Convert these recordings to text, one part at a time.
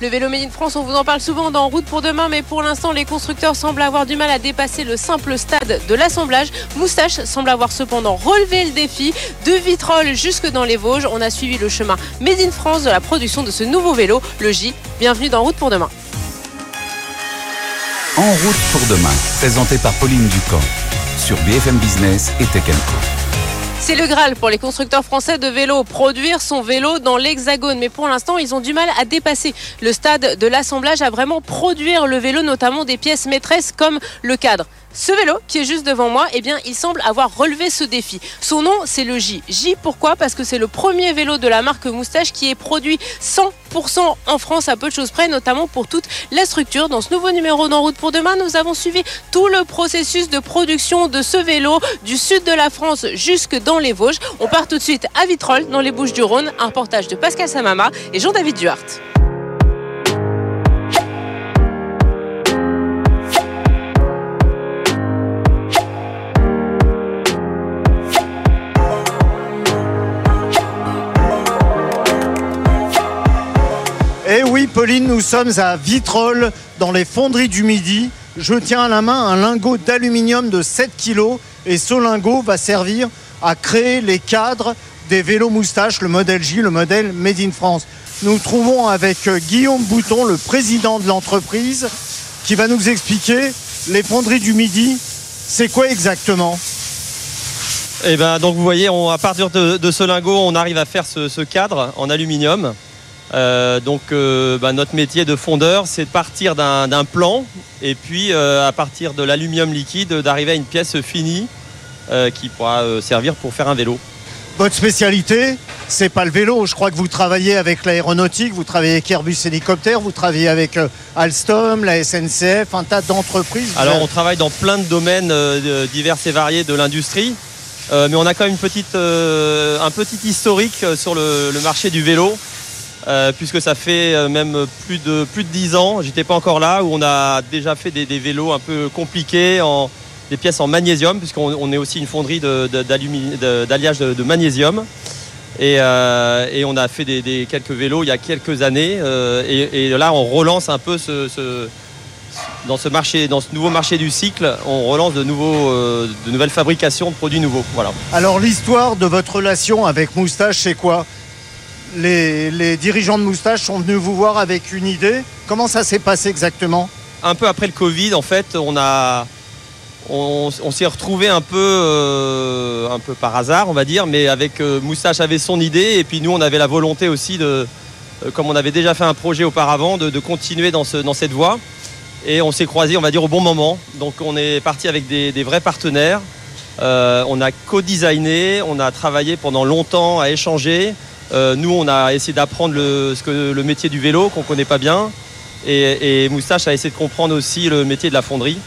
Le vélo Made in France, on vous en parle souvent dans Route pour demain, mais pour l'instant, les constructeurs semblent avoir du mal à dépasser le simple stade de l'assemblage. Moustache semble avoir cependant relevé le défi de Vitrolles jusque dans les Vosges. On a suivi le chemin Made in France de la production de ce nouveau vélo, le J. Bienvenue dans Route pour demain. En route pour demain, présenté par Pauline Ducamp sur BFM Business et Tech c'est le Graal pour les constructeurs français de vélos, produire son vélo dans l'Hexagone. Mais pour l'instant, ils ont du mal à dépasser le stade de l'assemblage, à vraiment produire le vélo, notamment des pièces maîtresses comme le cadre. Ce vélo qui est juste devant moi, eh il semble avoir relevé ce défi. Son nom, c'est le J. J, pourquoi? Parce que c'est le premier vélo de la marque Moustache qui est produit 100% en France à peu de choses près, notamment pour toute la structure. Dans ce nouveau numéro d'En route pour demain, nous avons suivi tout le processus de production de ce vélo du sud de la France jusque dans les Vosges. On part tout de suite à Vitrolles, dans les Bouches du Rhône, un reportage de Pascal Samama et Jean-David Duhart. Nous sommes à Vitrolles, dans les fonderies du Midi. Je tiens à la main un lingot d'aluminium de 7 kg et ce lingot va servir à créer les cadres des vélos moustaches, le modèle J, le modèle Made in France. Nous trouvons avec euh, Guillaume Bouton, le président de l'entreprise, qui va nous expliquer les fonderies du Midi. C'est quoi exactement? Eh ben, donc vous voyez, à partir de, ce lingot, on arrive à faire ce cadre en aluminium. Euh, donc euh, bah, notre métier de fondeur, c'est de partir d'un plan et puis euh, à partir de l'aluminium liquide, d'arriver à une pièce finie qui pourra servir pour faire un vélo. Votre spécialité, c'est pas le vélo. Je crois que vous travaillez avec l'aéronautique, vous travaillez avec Airbus Hélicoptère, vous travaillez avec Alstom, la SNCF, un tas d'entreprises. Alors on travaille dans plein de domaines divers et variés de l'industrie. mais on a quand même une petite, un petit historique sur le marché du vélo. Euh, puisque ça fait euh, même plus de plus de 10 ans, j'étais pas encore là, où on a déjà fait des, vélos un peu compliqués, en, des pièces en magnésium, puisqu'on est aussi une fonderie d'alliage de, magnésium. Euh, et, on a fait des, quelques vélos il y a quelques années. et, là, on relance un peu ce, dans ce marché, dans ce nouveau marché du cycle, on relance de, de nouvelles fabrications de produits nouveaux. Voilà. Alors l'histoire de votre relation avec Moustache, c'est quoi? Les, dirigeants de Moustache sont venus vous voir avec une idée. Comment ça s'est passé exactement? Un peu après le Covid, en fait, on a, on, s'est retrouvé un peu, euh, un peu par hasard, on va dire, mais avec euh, Moustache avait son idée et puis nous, on avait la volonté aussi de, euh, comme on avait déjà fait un projet auparavant, de, continuer dans, ce, dans cette voie. Et on s'est croisé, on va dire, au bon moment. Donc on est parti avec des, vrais partenaires. on a co-designé, on a travaillé pendant longtemps à échanger. Euh, nous, on a essayé d'apprendre le, le métier du vélo qu'on ne connaît pas bien. Et, Moustache a essayé de comprendre aussi le métier de la fonderie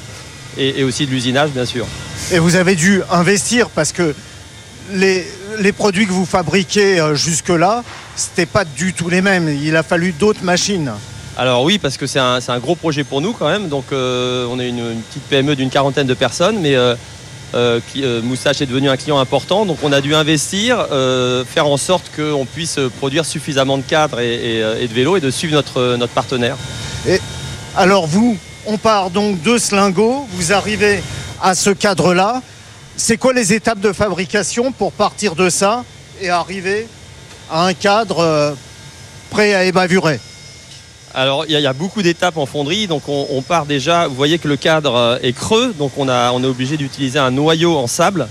et, aussi de l'usinage, bien sûr. Et vous avez dû investir parce que les, produits que vous fabriquez euh, jusque-là, ce n'était pas du tout les mêmes. Il a fallu d'autres machines. Alors oui, parce que c'est un, gros projet pour nous quand même. Donc euh, on est une, petite PME d'une quarantaine de personnes, mais euh, euh, Moustache est devenu un client important, donc on a dû investir, euh, faire en sorte qu'on puisse produire suffisamment de cadres et, de vélos et de suivre notre, partenaire. Alors vous, on part donc de Slingo, vous arrivez à ce cadre-là. C'est quoi les étapes de fabrication pour partir de ça et arriver à un cadre prêt à ébavurer alors il y, a beaucoup d'étapes en fonderie, donc on, part déjà, vous voyez que le cadre euh, est creux, donc on, est obligé d'utiliser un noyau en sable.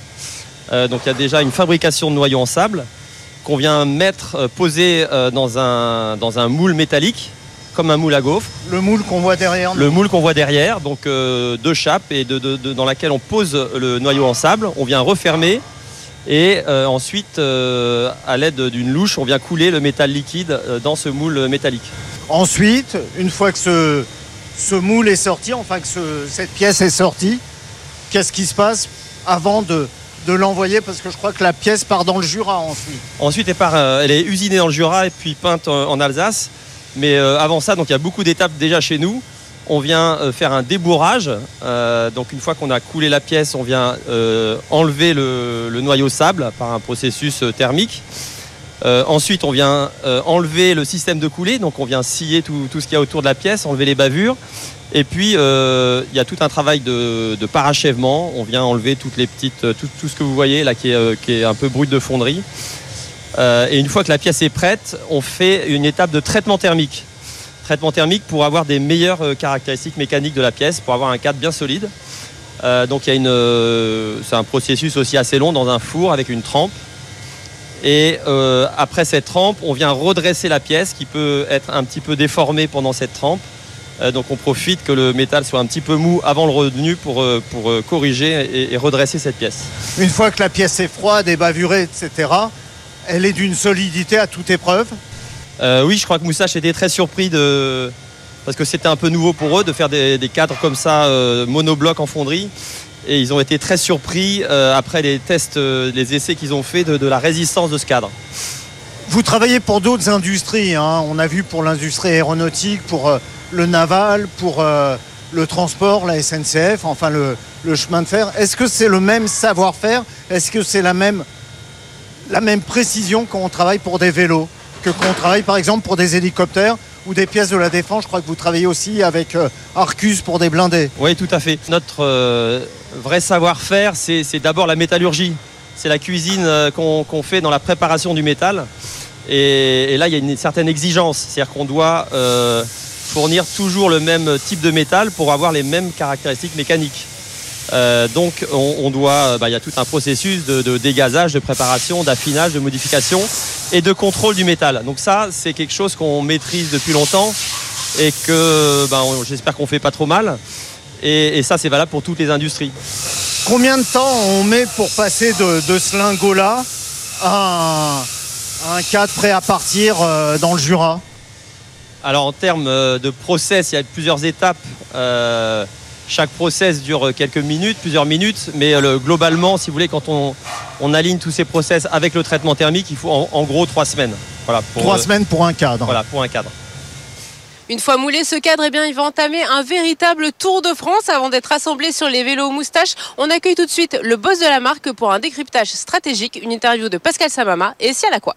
Euh, donc il y a déjà une fabrication de noyaux en sable qu'on vient mettre, euh, poser dans, un, moule métallique, comme un moule à gaufre. Le moule qu'on voit derrière Le moule qu'on voit derrière, donc deux chapes et dans laquelle on pose le noyau en sable. On vient refermer et ensuite, à l'aide d'une louche, on vient couler le métal liquide dans ce moule métallique. Ensuite, une fois que ce, moule est sorti, enfin que cette pièce est sortie, qu'est-ce qui se passe avant de, l'envoyer? Parce que je crois que la pièce part dans le Jura ensuite. Ensuite, elle, euh, est usinée dans le Jura et puis peinte en, Alsace. Mais euh, avant ça, il y a beaucoup d'étapes déjà chez nous. On vient euh, faire un débourrage. donc une fois qu'on a coulé la pièce, on vient enlever le, noyau sable par un processus thermique. Euh, ensuite, on vient euh, enlever le système de coulée, donc on vient scier tout, ce qu'il y a autour de la pièce, enlever les bavures. Et puis, euh, il y a tout un travail de, parachèvement. On vient enlever toutes les petites, tout, ce que vous voyez là qui est, un peu brut de fonderie. Et une fois que la pièce est prête, on fait une étape de traitement thermique. Traitement thermique pour avoir des meilleures caractéristiques mécaniques de la pièce, pour avoir un cadre bien solide. Donc c'est un processus aussi assez long dans un four avec une trempe. Et euh, après cette trempe, on vient redresser la pièce qui peut être un petit peu déformée pendant cette trempe. Euh, donc on profite que le métal soit un petit peu mou avant le revenu pour, euh, pour corriger et, et redresser cette pièce. Une fois que la pièce est froide et bavurée, etc., elle est d'une solidité à toute épreuve. Oui, je crois que Moustache était très surpris de parce que c'était un peu nouveau pour eux de faire des, des cadres comme ça monobloc en fonderie. Et ils ont été très surpris euh, après les tests, euh, les essais qu'ils ont fait de, la résistance de ce cadre. Vous travaillez pour d'autres industries. hein. On a vu pour l'industrie aéronautique, pour euh, le naval, pour le transport, la SNCF, enfin le, le chemin de fer. Est-ce que c'est le même savoir-faire? Est-ce que c'est la même, la même précision quand on travaille pour des vélos que quand on travaille par exemple pour des hélicoptères? Ou des pièces de la défense Je crois que vous travaillez aussi avec euh, Arcus pour des blindés. Oui, tout à fait. Notre euh, vrai savoir-faire, c'est d'abord la métallurgie. C'est la cuisine euh, qu'on fait dans la préparation du métal. Et, là, il y a une certaine exigence. C'est-à-dire qu'on doit fournir toujours le même type de métal pour avoir les mêmes caractéristiques mécaniques. Donc, on, doit, bah, il y a tout un processus de dégazage, de préparation, d'affinage, de modification et de contrôle du métal. Donc ça, c'est quelque chose qu'on maîtrise depuis longtemps et que, on- j'espère qu'on fait pas trop mal. Et, et ça, c'est valable pour toutes les industries. Combien de temps on met pour passer de, de ce lingot-là à un, à un cadre prêt à partir euh, dans le Jura? Alors en termes euh, de process, il y a plusieurs étapes. Euh, chaque process dure quelques minutes, plusieurs minutes, mais euh, le- globalement, si vous voulez, quand on, on aligne tous ces process avec le traitement thermique, il faut en, en gros trois semaines. Voilà, pour, Trois euh, semaines pour un cadre. Voilà, pour un cadre. Une fois moulé ce cadre, eh bien, il va entamer un véritable tour de France avant d'être assemblé sur les vélos moustaches. On accueille tout de suite le boss de la marque pour un décryptage stratégique, une interview de Pascal Samama et Sia Lacroix.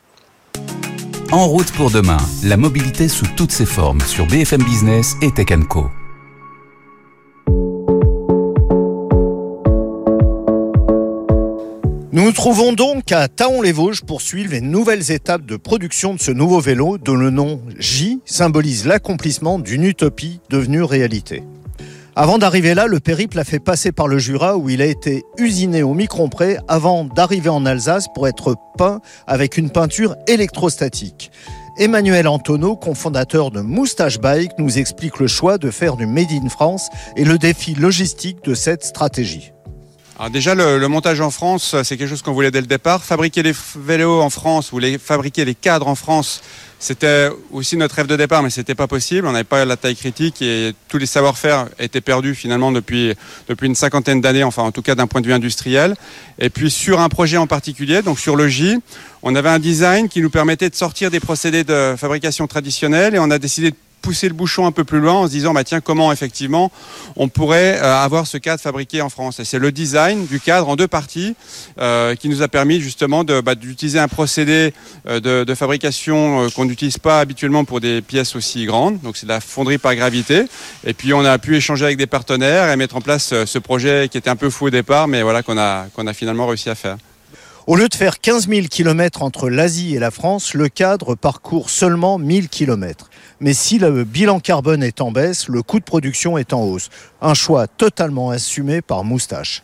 En route pour demain, la mobilité sous toutes ses formes sur BFM Business et Tech Co. Nous nous trouvons donc à Taon-les-Vosges pour suivre les nouvelles étapes de production de ce nouveau vélo dont le nom J symbolise l'accomplissement d'une utopie devenue réalité. Avant d'arriver là, le périple a fait passer par le Jura où il a été usiné au micron près avant d'arriver en Alsace pour être peint avec une peinture électrostatique. Emmanuel Antonio, cofondateur de Moustache Bike, nous explique le choix de faire du Made in France et le défi logistique de cette stratégie. Alors déjà, le, montage en France, c'est quelque chose qu'on voulait dès le départ. Fabriquer les vélos en France ou les, fabriquer les cadres en France, c'était aussi notre rêve de départ, mais c'était pas possible. On n'avait pas la taille critique et tous les savoir-faire étaient perdus finalement depuis, depuis une cinquantaine d'années, enfin en tout cas d'un point de vue industriel. Et puis sur un projet en particulier, donc sur le J, on avait un design qui nous permettait de sortir des procédés de fabrication traditionnels et on a décidé de pousser le bouchon un peu plus loin en se disant bah tiens comment effectivement on pourrait euh, avoir ce cadre fabriqué en France. Et c'est le design du cadre en deux parties euh, qui nous a permis justement bah, d'utiliser un procédé euh, de, fabrication qu'on n'utilise pas habituellement pour des pièces aussi grandes. Donc c'est de la fonderie par gravité. Et puis on a pu échanger avec des partenaires et mettre en place ce projet qui était un peu fou au départ mais voilà qu'on a finalement réussi à faire Au lieu de faire 15 000 km entre l'Asie et la France, le cadre parcourt seulement 1000 km. Mais si le bilan carbone est en baisse, le coût de production est en hausse. Un choix totalement assumé par Moustache.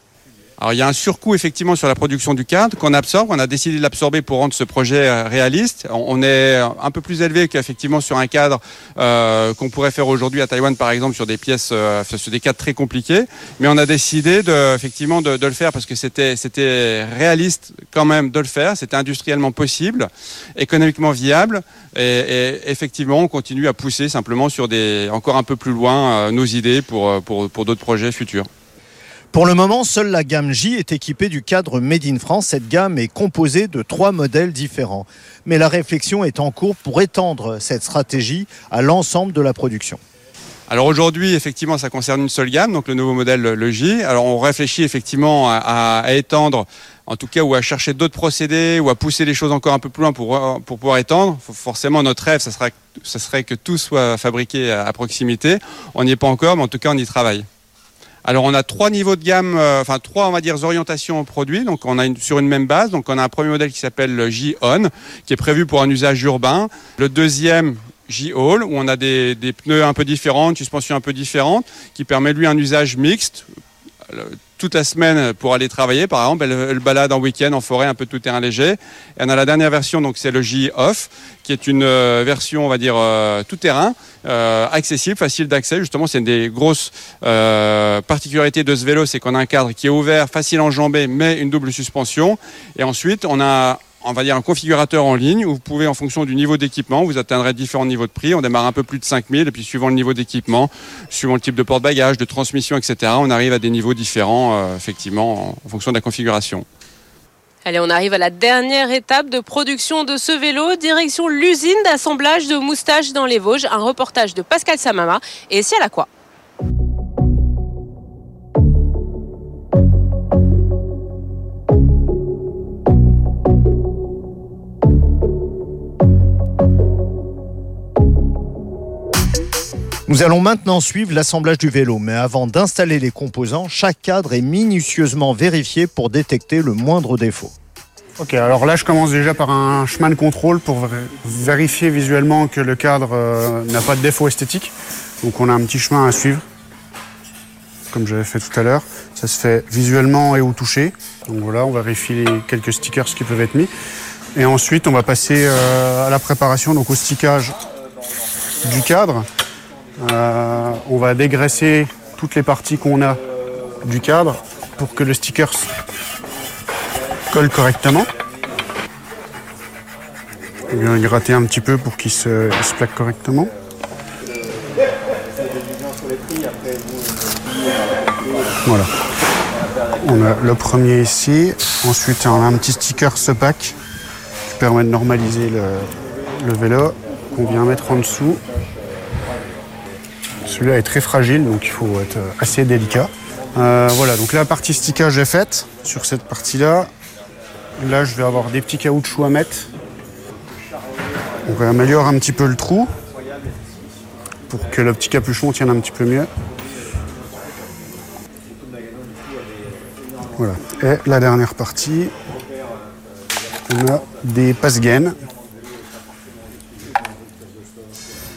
Alors il y a un surcoût effectivement sur la production du cadre qu'on absorbe. On a décidé de l'absorber pour rendre ce projet euh, réaliste. On est un peu plus élevé qu'effectivement sur un cadre euh, qu'on pourrait faire aujourd'hui à Taïwan par exemple sur des pièces, euh, sur des cadres très compliqués. Mais on a décidé de, effectivement de, de le faire parce que c'était c'était réaliste quand même de le faire. C'était industriellement possible, économiquement viable. Et, et effectivement on continue à pousser simplement sur des encore un peu plus loin euh, nos idées pour euh, pour, pour d'autres projets futurs. Pour le moment, seule la gamme J est équipée du cadre Made in France. Cette gamme est composée de trois modèles différents. Mais la réflexion est en cours pour étendre cette stratégie à l'ensemble de la production. Alors aujourd'hui, effectivement, ça concerne une seule gamme, donc le nouveau modèle, le J. Alors on réfléchit effectivement à, étendre en tout cas, ou à chercher d'autres procédés, ou à pousser les choses encore un peu plus loin pour, pour pouvoir étendre. Forcément, notre rêve, ça, sera, ça serait que tout soit fabriqué à, proximité. On n'y est pas encore, mais en tout cas, on y travaille. Alors on a trois niveaux de gamme, euh, enfin trois on va dire orientations produits. Donc on a sur une même base. Donc on a un premier modèle qui s'appelle le J-On, qui est prévu pour un usage urbain. Le deuxième J-Haul, où on a des, des, pneus un peu différents, une suspension un peu différente, qui permet lui un usage mixte toute la semaine pour aller travailler. Par exemple, elle, balade en week-end en forêt, un peu tout terrain léger. Et on a la dernière version, donc c'est le J-Off, qui est une euh, version, on va dire, euh, tout terrain, euh, accessible, facile d'accès. Justement, c'est une des grosses particularités de ce vélo, c'est qu'on a un cadre qui est ouvert, facile à enjamber, mais une double suspension. Et ensuite, on a on va dire un configurateur en ligne où vous pouvez, en fonction du niveau d'équipement, vous atteindrez différents niveaux de prix. On démarre un peu plus de 5000 et puis suivant le niveau d'équipement, suivant le type de porte-bagages, de transmission, etc., on arrive à des niveaux différents, euh, effectivement, en fonction de la configuration. Allez, on arrive à la dernière étape de production de ce vélo, direction l'usine d'assemblage de moustaches dans les Vosges. Un reportage de Pascal Samama et la quoi Nous allons maintenant suivre l'assemblage du vélo, mais avant d'installer les composants, chaque cadre est minutieusement vérifié pour détecter le moindre défaut. Ok, alors là je commence déjà par un chemin de contrôle pour vérifier visuellement que le cadre euh, n'a pas de défaut esthétique. Donc on a un petit chemin à suivre, comme j'avais fait tout à l'heure. Ça se fait visuellement et au toucher. Donc voilà, on vérifie les quelques stickers qui peuvent être mis. Et ensuite on va passer euh, à la préparation, donc au stickage du cadre. Euh, on va dégraisser toutes les parties qu'on a du cadre pour que le sticker colle correctement. On vient gratter un petit peu pour qu'il se, plaque correctement. Voilà. On a le premier ici. Ensuite, on a un petit sticker pack qui permet de normaliser le, le vélo qu'on vient mettre en dessous. Celui-là est très fragile, donc il faut être assez délicat. Euh, voilà, donc la partie stickage est faite sur cette partie-là. Là, je vais avoir des petits caoutchoucs à mettre. On va améliorer un petit peu le trou pour que le petit capuchon tienne un petit peu mieux. Voilà. Et la dernière partie, on a des passe-gaines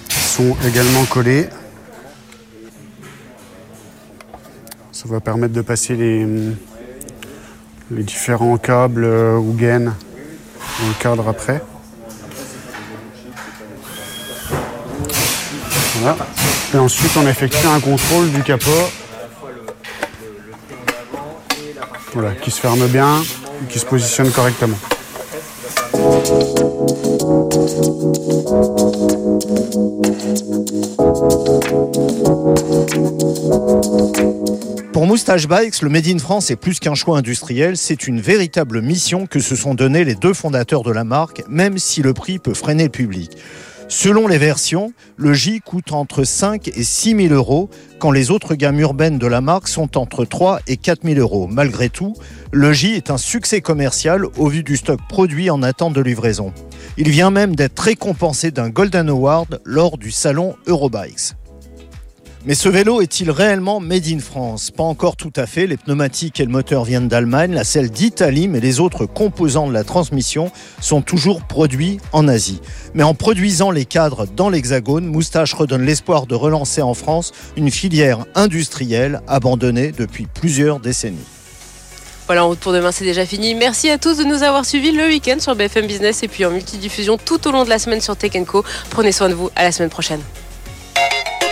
qui sont également collés. Ça va permettre de passer les, différents câbles euh, ou gaines dans le cadre après. Et ensuite, on effectue un contrôle du capot. Voilà, qui se ferme bien, qui se positionne correctement. Moustache Bikes, le Made in France est plus qu'un choix industriel, c'est une véritable mission que se sont données les deux fondateurs de la marque, même si le prix peut freiner le public. Selon les versions, le J coûte entre 5 et 6 000 euros, quand les autres gammes urbaines de la marque sont entre 3 et 4 000 euros. Malgré tout, le J est un succès commercial au vu du stock produit en attente de livraison. Il vient même d'être récompensé d'un Golden Award lors du salon Eurobikes. Mais ce vélo est-il réellement made in France? Pas encore tout à fait. Les pneumatiques et le moteur viennent d'Allemagne, la selle d'Italie, mais les autres composants de la transmission sont toujours produits en Asie. Mais en produisant les cadres dans l'Hexagone, Moustache redonne l'espoir de relancer en France une filière industrielle abandonnée depuis plusieurs décennies. Voilà, en route pour demain, c'est déjà fini. Merci à tous de nous avoir suivis le week-end sur BFM Business et puis en multidiffusion tout au long de la semaine sur Tech Co. Prenez soin de vous. À la semaine prochaine.